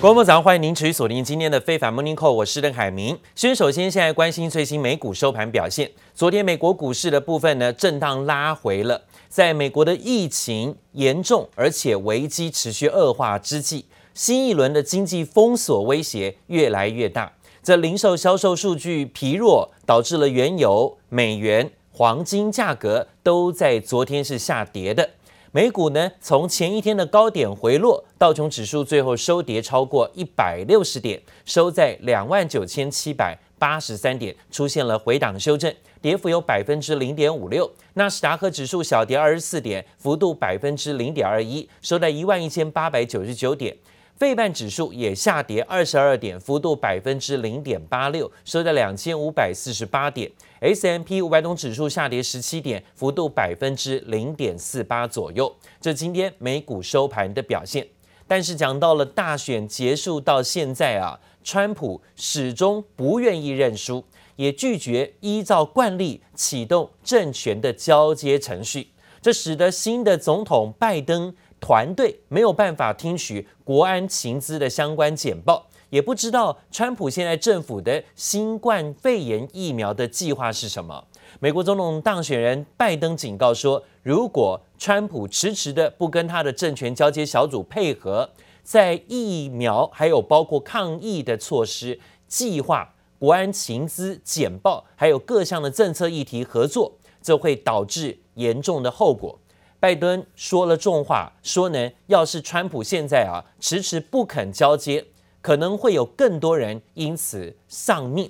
各位早上，欢迎您持续锁定今天的非凡 Morning Call，我是邓海明。先首先现在关心最新美股收盘表现。昨天美国股市的部分呢，震荡拉回了。在美国的疫情严重而且危机持续恶化之际，新一轮的经济封锁威胁越来越大。这零售销售数据疲弱，导致了原油、美元、黄金价格都在昨天是下跌的。美股呢，从前一天的高点回落，道琼指数最后收跌超过一百六十点，收在两万九千七百八十三点，出现了回档修正，跌幅有百分之零点五六。纳斯达克指数小跌二十四点，幅度百分之零点二一，收在一万一千八百九十九点。费半指数也下跌二十二点，幅度百分之零点八六，收在两千五百四十八点。S M P 五百种指数下跌十七点，幅度百分之零点四八左右。这今天美股收盘的表现。但是讲到了大选结束到现在啊，川普始终不愿意认输，也拒绝依照惯例启动政权的交接程序，这使得新的总统拜登。团队没有办法听取国安情资的相关简报，也不知道川普现在政府的新冠肺炎疫苗的计划是什么。美国总统当选人拜登警告说，如果川普迟迟的不跟他的政权交接小组配合，在疫苗还有包括抗疫的措施、计划、国安情资简报，还有各项的政策议题合作，这会导致严重的后果。拜登说了重话，说呢，要是川普现在啊迟迟不肯交接，可能会有更多人因此丧命。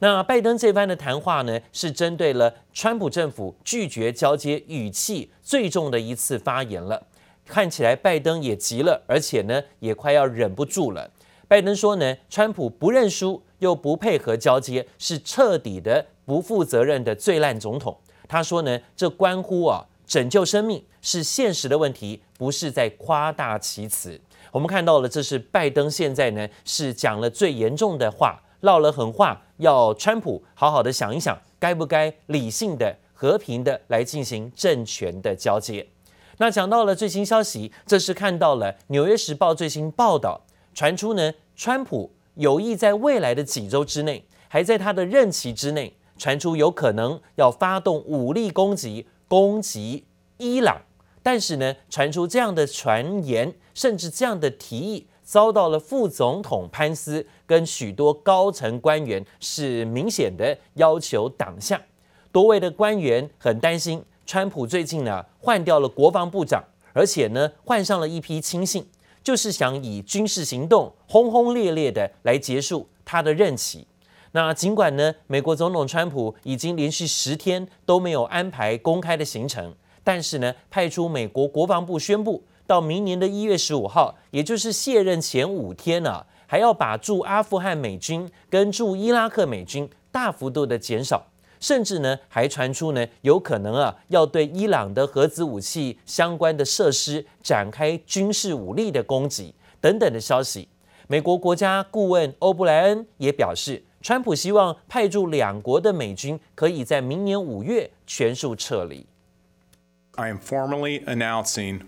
那拜登这番的谈话呢，是针对了川普政府拒绝交接语气最重的一次发言了。看起来拜登也急了，而且呢也快要忍不住了。拜登说呢，川普不认输又不配合交接，是彻底的不负责任的最烂总统。他说呢，这关乎啊。拯救生命是现实的问题，不是在夸大其词。我们看到了，这是拜登现在呢是讲了最严重的话，唠了狠话，要川普好好的想一想，该不该理性的、和平的来进行政权的交接。那讲到了最新消息，这是看到了《纽约时报》最新报道，传出呢，川普有意在未来的几周之内，还在他的任期之内，传出有可能要发动武力攻击。攻击伊朗，但是呢，传出这样的传言，甚至这样的提议，遭到了副总统潘斯跟许多高层官员是明显的要求挡下。多位的官员很担心，川普最近呢换掉了国防部长，而且呢换上了一批亲信，就是想以军事行动轰轰烈烈的来结束他的任期。那尽管呢，美国总统川普已经连续十天都没有安排公开的行程，但是呢，派出美国国防部宣布，到明年的一月十五号，也就是卸任前五天呢、啊，还要把驻阿富汗美军跟驻伊拉克美军大幅度的减少，甚至呢，还传出呢，有可能啊，要对伊朗的核子武器相关的设施展开军事武力的攻击等等的消息。美国国家顾问欧布莱恩也表示。川普希望派驻两国的美军可以在明年五月全数撤离。I am formally announcing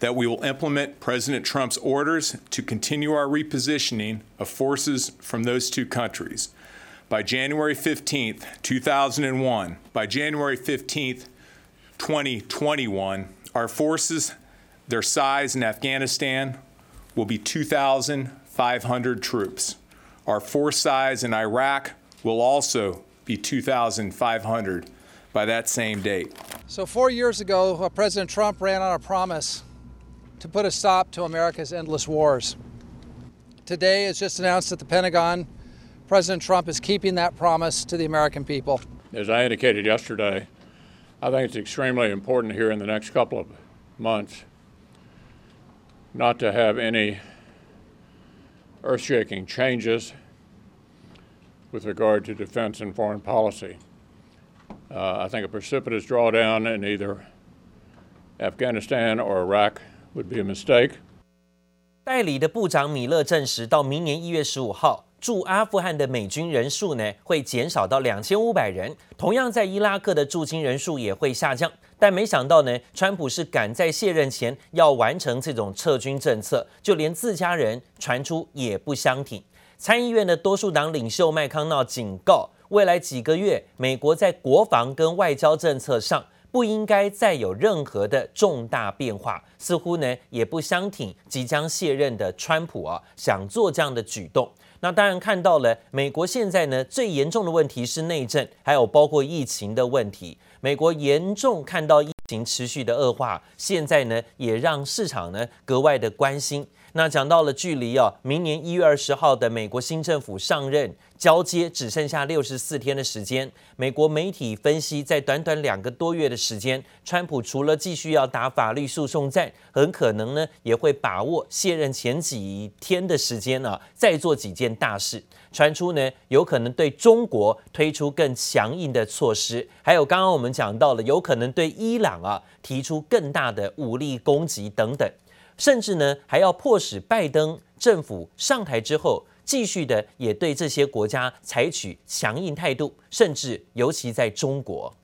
that we will implement President Trump's orders to continue our repositioning of forces from those two countries. By January 15th, 2001, by January 15th, 2021, our forces, their size in Afghanistan will be 2,500 troops. Our force size in Iraq will also be 2,500 by that same date. So, four years ago, uh, President Trump ran on a promise to put a stop to America's endless wars. Today, it's just announced at the Pentagon, President Trump is keeping that promise to the American people. As I indicated yesterday, I think it's extremely important here in the next couple of months not to have any earth-shaking changes with regard to defense and foreign policy. Uh, I think a precipitous drawdown in either Afghanistan or Iraq would be a mistake. 代理的部长米勒证实，到明年一月十五号，驻阿富汗的美军人数呢会减少到两千五百人，同样在伊拉克的驻军人数也会下降。 但没想到呢，川普是赶在卸任前要完成这种撤军政策，就连自家人传出也不相挺。参议院的多数党领袖麦康纳警告，未来几个月，美国在国防跟外交政策上不应该再有任何的重大变化。似乎呢，也不相挺即将卸任的川普啊，想做这样的举动。那当然看到了，美国现在呢，最严重的问题是内政，还有包括疫情的问题。美国严重看到疫情持续的恶化，现在呢，也让市场呢格外的关心。那讲到了距离啊，明年一月二十号的美国新政府上任交接只剩下六十四天的时间。美国媒体分析，在短短两个多月的时间，川普除了继续要打法律诉讼战，很可能呢也会把握卸任前几天的时间啊，再做几件大事。传出呢，有可能对中国推出更强硬的措施，还有刚刚我们讲到了，有可能对伊朗啊提出更大的武力攻击等等。甚至呢，还要迫使拜登政府上台之后，继续的也对这些国家采取强硬态度，甚至尤其在中国。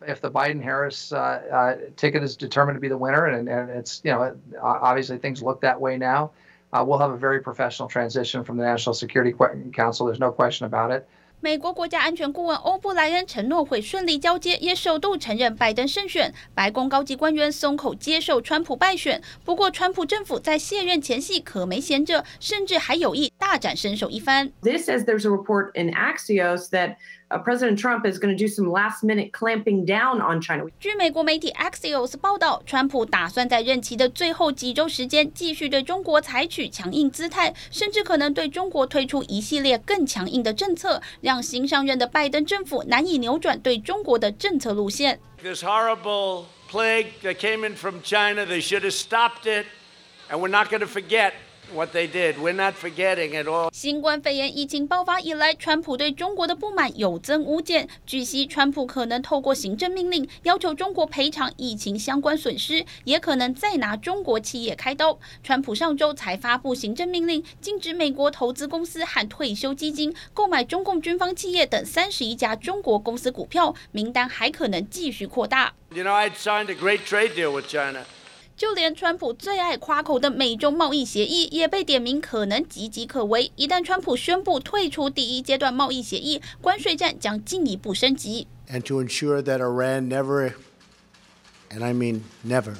If the Biden-Harris uh, uh, ticket is determined to be the winner, and, and it's you know obviously things look that way now, uh, we'll have a very professional transition from the National Security Council. There's no question about it. 美国国家安全顾问欧布莱恩承诺会顺利交接，也首度承认拜登胜选。白宫高级官员松口接受川普败选。不过，川普政府在卸任前夕可没闲着，甚至还有意大展身手一番。This as there's a report in Axios that President Trump is going to do some last-minute clamping down on China。据美国媒体 Axios 报道，川普打算在任期的最后几周时间，继续对中国采取强硬姿态，甚至可能对中国推出一系列更强硬的政策，让新上任的拜登政府难以扭转对中国的政策路线。This horrible plague that came in from China, they should have stopped it, and we're not going to forget. What they did, we're not forgetting at all. 新冠肺炎疫情爆发以来，川普对中国的不满有增无减。据悉，川普可能透过行政命令要求中国赔偿疫情相关损失，也可能再拿中国企业开刀。川普上周才发布行政命令，禁止美国投资公司和退休基金购买中共军方企业等三十一家中国公司股票，名单还可能继续扩大。You know, I'd signed a great trade deal with China. 就连川普最爱夸口的美中贸易协议也被点名可能岌岌可危。一旦川普宣布退出第一阶段贸易协议，关税战将进一步升级。And to ensure that Iran never, and I mean never,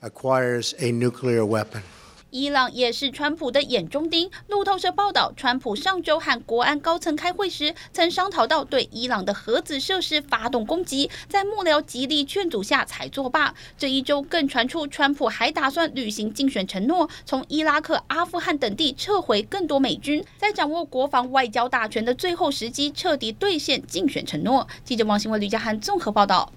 acquires a nuclear weapon. 伊朗也是川普的眼中钉。路透社报道，川普上周和国安高层开会时，曾商讨到对伊朗的核子设施发动攻击，在幕僚极力劝阻下才作罢。这一周更传出，川普还打算履行竞选承诺，从伊拉克、阿富汗等地撤回更多美军，在掌握国防外交大权的最后时机，彻底兑现竞选承诺。记者王新文、吕家涵综合报道。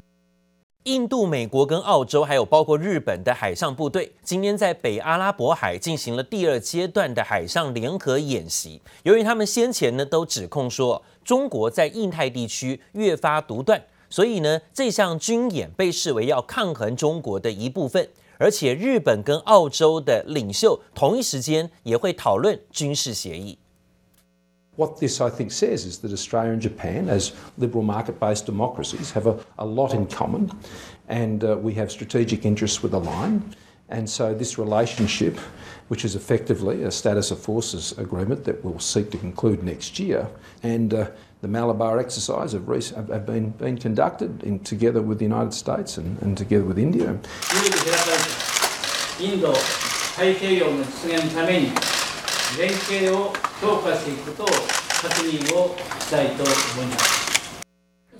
印度、美国跟澳洲，还有包括日本的海上部队，今天在北阿拉伯海进行了第二阶段的海上联合演习。由于他们先前呢都指控说中国在印太地区越发独断，所以呢这项军演被视为要抗衡中国的一部分。而且日本跟澳洲的领袖同一时间也会讨论军事协议。What this, I think, says is that Australia and Japan, as liberal market-based democracies, have a, a lot in common, and uh, we have strategic interests with a line. And so, this relationship, which is effectively a status of forces agreement that we'll seek to conclude next year, and uh, the Malabar exercise have, have, have been, been conducted in, together with the United States and, and together with India. 连携を强化していくことを确认をしたいと思います。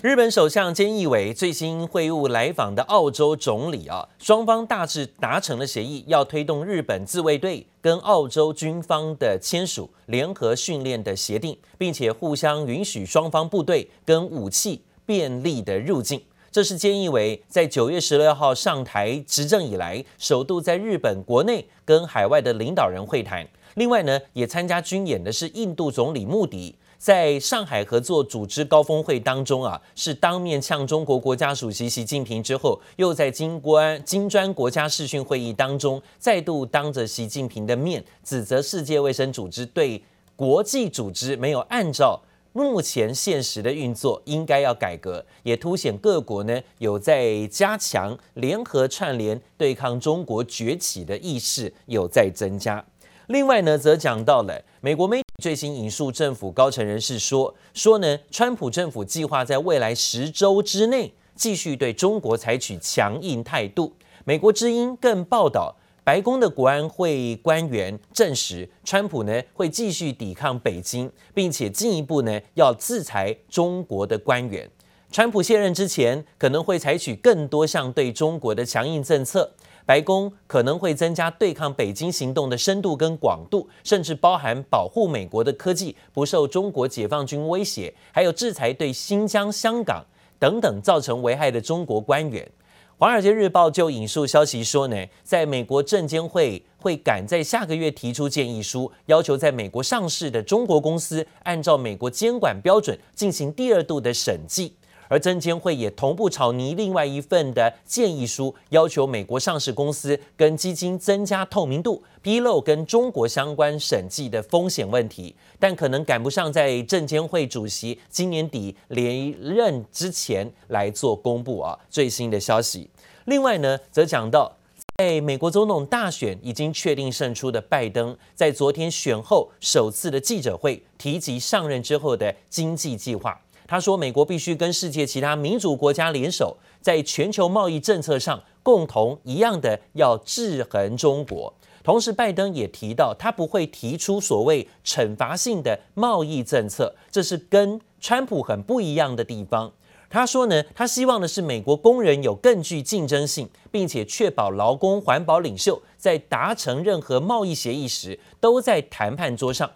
日本首相菅义伟最新会晤来访的澳洲总理啊，双方大致达成了协议，要推动日本自卫队跟澳洲军方的签署联合训练的协定，并且互相允许双方部队跟武器便利的入境。这是菅义伟在九月十六号上台执政以来，首度在日本国内跟海外的领导人会谈。 另外呢，也参加军演的是印度总理穆迪，在上海合作组织高峰会当中啊，是当面呛中国国家主席习近平之后，又在金关金砖国家视讯会议当中，再度当着习近平的面指责世界卫生组织对国际组织没有按照目前现实的运作应该要改革，也凸显各国呢有在加强联合串联对抗中国崛起的意识有在增加。另外呢，则讲到了美国媒体最新引述政府高层人士说，说呢，川普政府计划在未来十周之内继续对中国采取强硬态度。美国之音更报道，白宫的国安会官员证实，川普呢会继续抵抗北京，并且进一步呢要制裁中国的官员。川普卸任之前，可能会采取更多项对中国的强硬政策。白宫可能会增加对抗北京行动的深度跟广度，甚至包含保护美国的科技不受中国解放军威胁，还有制裁对新疆、香港等等造成危害的中国官员。《华尔街日报》就引述消息说呢，在美国证监会会赶在下个月提出建议书，要求在美国上市的中国公司按照美国监管标准进行第二度的审计。而证监会也同步草拟另外一份的建议书，要求美国上市公司跟基金增加透明度，披露跟中国相关审计的风险问题，但可能赶不上在证监会主席今年底连任之前来做公布啊最新的消息。另外呢，则讲到在美国总统大选已经确定胜出的拜登，在昨天选后首次的记者会提及上任之后的经济计划。他说：“美国必须跟世界其他民主国家联手，在全球贸易政策上共同一样的要制衡中国。同时，拜登也提到，他不会提出所谓惩罚性的贸易政策，这是跟川普很不一样的地方。他说呢，他希望的是美国工人有更具竞争性，并且确保劳工环保领袖在达成任何贸易协议时都在谈判桌上。”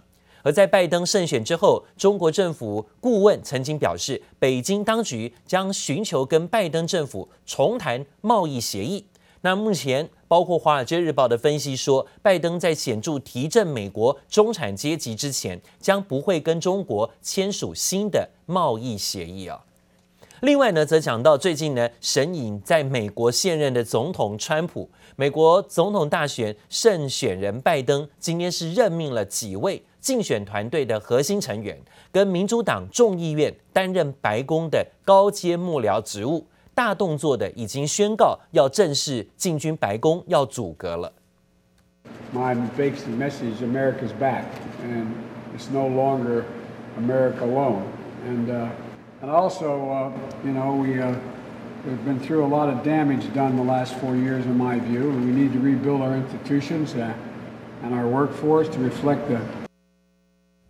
而在拜登胜选之后，中国政府顾问曾经表示，北京当局将寻求跟拜登政府重谈贸易协议。那目前，包括《华尔街日报》的分析说，拜登在显著提振美国中产阶级之前，将不会跟中国签署新的贸易协议啊。另外呢，则讲到最近呢，神隐在美国现任的总统川普，美国总统大选胜选人拜登，今天是任命了几位。竞选团队的核心成员跟民主党众议院担任白宫的高阶幕僚职务，大动作的已经宣告要正式进军白宫，要阻隔了。My big message: America's back, and it's no longer America alone. And and also, you know, we we've been through a lot of damage done the last four years, in my view, and we need to rebuild our institutions and our workforce to reflect the.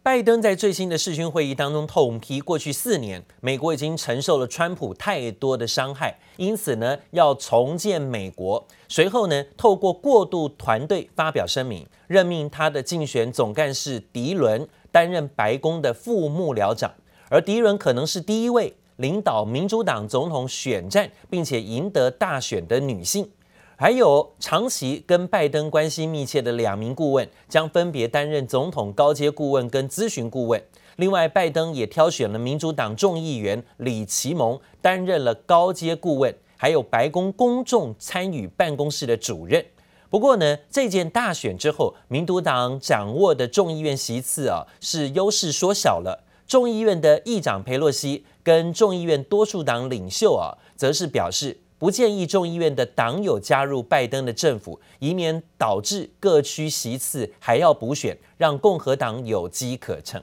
拜登在最新的视讯会议当中痛批，过去四年美国已经承受了川普太多的伤害，因此呢要重建美国。随后呢，透过过渡团队发表声明，任命他的竞选总干事迪伦担任白宫的副幕僚长，而迪伦可能是第一位领导民主党总统选战并且赢得大选的女性。还有长期跟拜登关系密切的两名顾问，将分别担任总统高阶顾问跟咨询顾问。另外，拜登也挑选了民主党众议员李奇蒙担任了高阶顾问，还有白宫公众参与办公室的主任。不过呢，这件大选之后，民主党掌握的众议院席次啊，是优势缩小了。众议院的议长佩洛西跟众议院多数党领袖啊，则是表示。不建议众议院的党友加入拜登的政府，以免导致各区席次还要补选，让共和党有机可乘。